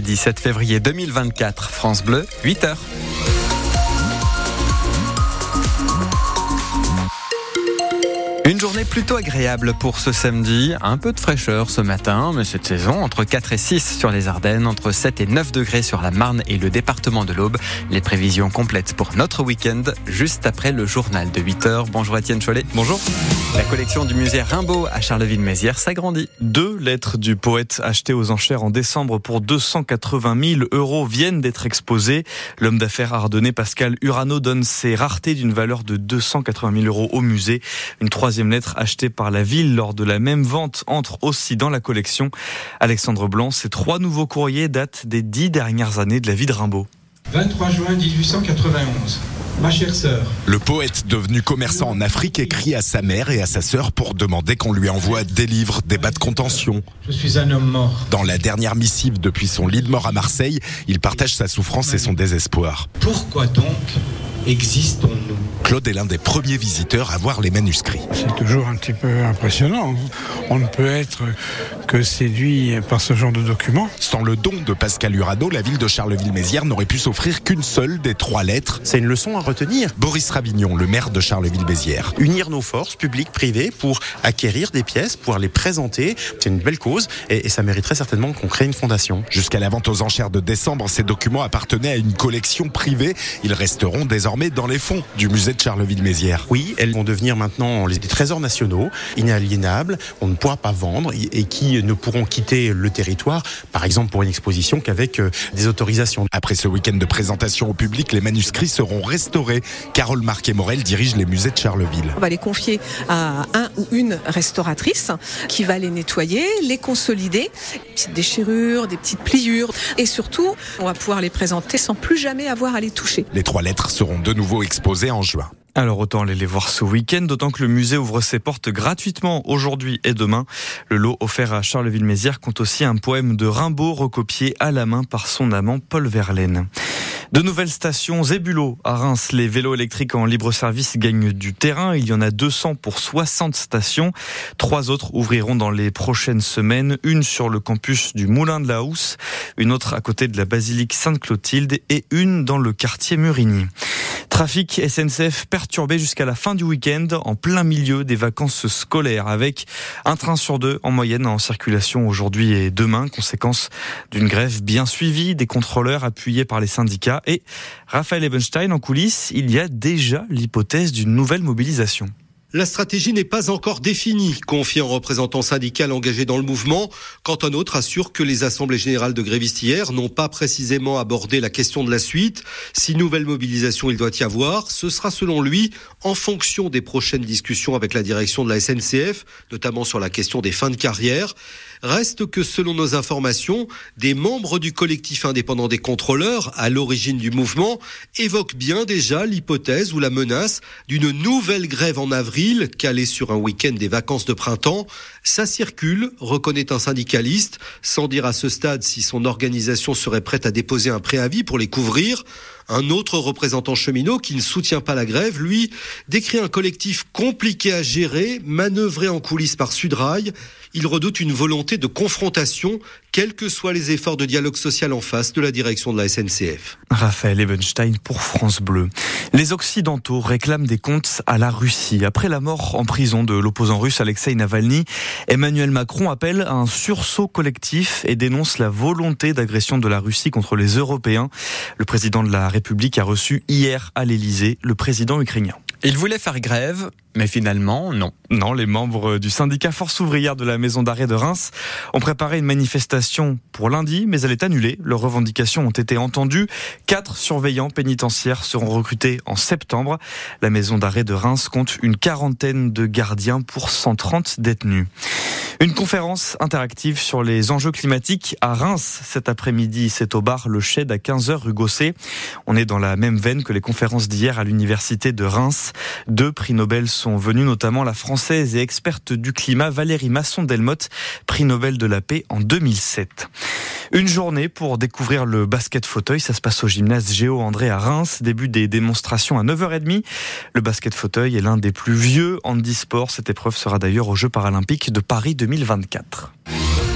17 février 2024, France Bleu, 8h. Une journée plutôt agréable pour ce samedi. Un peu de fraîcheur ce matin, mais cette saison, entre 4 et 6 sur les Ardennes, entre 7 et 9 degrés sur la Marne et le département de l'Aube. Les prévisions complètes pour notre week-end, juste après le journal de 8 h Bonjour Étienne Chollet. Bonjour. La collection du musée Rimbaud à Charleville-Mézières s'agrandit. Deux lettres du poète achetées aux enchères en décembre pour 280 000 euros viennent d'être exposées. L'homme d'affaires ardennais Pascal Urano donne ses raretés d'une valeur de 280 000 euros au musée. Une troisième troisième lettre achetée par la ville lors de la même vente entre aussi dans la collection. Alexandre Blanc, ces trois nouveaux courriers datent des dix dernières années de la vie de Rimbaud. 23 juin 1891. Ma chère sœur. Le poète devenu commerçant en Afrique écrit à sa mère et à sa sœur pour demander qu'on lui envoie des livres, des bas de contention. Je suis un homme mort. Dans la dernière missive depuis son lit de mort à Marseille, il partage sa souffrance et son désespoir. Pourquoi donc existons-nous Claude est l'un des premiers visiteurs à voir les manuscrits. C'est toujours un petit peu impressionnant. On ne peut être que séduit par ce genre de documents. Sans le don de Pascal Urano, la ville de Charleville-Mézières n'aurait pu s'offrir qu'une seule des trois lettres. C'est une leçon à retenir. Boris Ravignon, le maire de Charleville-Mézières. Unir nos forces publiques, privées, pour acquérir des pièces, pouvoir les présenter. C'est une belle cause et, et ça mériterait certainement qu'on crée une fondation. Jusqu'à la vente aux enchères de décembre, ces documents appartenaient à une collection privée. Ils resteront désormais dans les fonds du musée de Charleville-Mézières. Oui, elles vont devenir maintenant des trésors nationaux, inaliénables, on ne pourra pas vendre et qui ne pourront quitter le territoire, par exemple pour une exposition qu'avec euh, des autorisations. Après ce week-end de présentation au public, les manuscrits seront restaurés. Carole Marquet-Morel dirige les musées de Charleville. On va les confier à un ou une restauratrice qui va les nettoyer, les consolider, des petites déchirures, des petites pliures et surtout, on va pouvoir les présenter sans plus jamais avoir à les toucher. Les trois lettres seront de nouveau exposées en juin. Alors autant aller les voir ce week-end, d'autant que le musée ouvre ses portes gratuitement aujourd'hui et demain. Le lot offert à Charleville-Mézières compte aussi un poème de Rimbaud recopié à la main par son amant Paul Verlaine. De nouvelles stations Zébulo à Reims. Les vélos électriques en libre service gagnent du terrain. Il y en a 200 pour 60 stations. Trois autres ouvriront dans les prochaines semaines. Une sur le campus du Moulin de la Housse, une autre à côté de la basilique Sainte-Clotilde et une dans le quartier Murigny. Trafic SNCF perturbé jusqu'à la fin du week-end en plein milieu des vacances scolaires avec un train sur deux en moyenne en circulation aujourd'hui et demain, conséquence d'une grève bien suivie des contrôleurs appuyés par les syndicats et Raphaël Ebenstein en coulisses, il y a déjà l'hypothèse d'une nouvelle mobilisation. La stratégie n'est pas encore définie, confie un représentant syndical engagé dans le mouvement, quand un autre assure que les assemblées générales de grévistes hier n'ont pas précisément abordé la question de la suite. Si nouvelle mobilisation il doit y avoir, ce sera selon lui en fonction des prochaines discussions avec la direction de la SNCF, notamment sur la question des fins de carrière. Reste que selon nos informations, des membres du collectif indépendant des contrôleurs, à l'origine du mouvement, évoquent bien déjà l'hypothèse ou la menace d'une nouvelle grève en avril, calée sur un week-end des vacances de printemps. Ça circule, reconnaît un syndicaliste, sans dire à ce stade si son organisation serait prête à déposer un préavis pour les couvrir. Un autre représentant cheminot qui ne soutient pas la grève, lui, décrit un collectif compliqué à gérer, manœuvré en coulisses par Sudrail. Il redoute une volonté de confrontation, quels que soient les efforts de dialogue social en face de la direction de la SNCF. Raphaël Ebenstein pour France Bleu. Les Occidentaux réclament des comptes à la Russie. Après la mort en prison de l'opposant russe Alexei Navalny, Emmanuel Macron appelle à un sursaut collectif et dénonce la volonté d'agression de la Russie contre les Européens. Le président de la République a reçu hier à l'Elysée le président ukrainien. Il voulait faire grève, mais finalement, non. Non, les membres du syndicat Force ouvrière de la maison d'arrêt de Reims ont préparé une manifestation pour lundi, mais elle est annulée. Leurs revendications ont été entendues. Quatre surveillants pénitentiaires seront recrutés en septembre. La maison d'arrêt de Reims compte une quarantaine de gardiens pour 130 détenus. Une conférence interactive sur les enjeux climatiques à Reims cet après-midi. C'est au bar Le Shed à 15h rue Gosset. On est dans la même veine que les conférences d'hier à l'université de Reims. Deux prix Nobel sont venus, notamment la française et experte du climat Valérie Masson-Delmotte, prix Nobel de la paix en 2007. Une journée pour découvrir le basket fauteuil. Ça se passe au gymnase Géo André à Reims. Début des démonstrations à 9h30. Le basket fauteuil est l'un des plus vieux handisports. Cette épreuve sera d'ailleurs aux Jeux paralympiques de Paris 2024.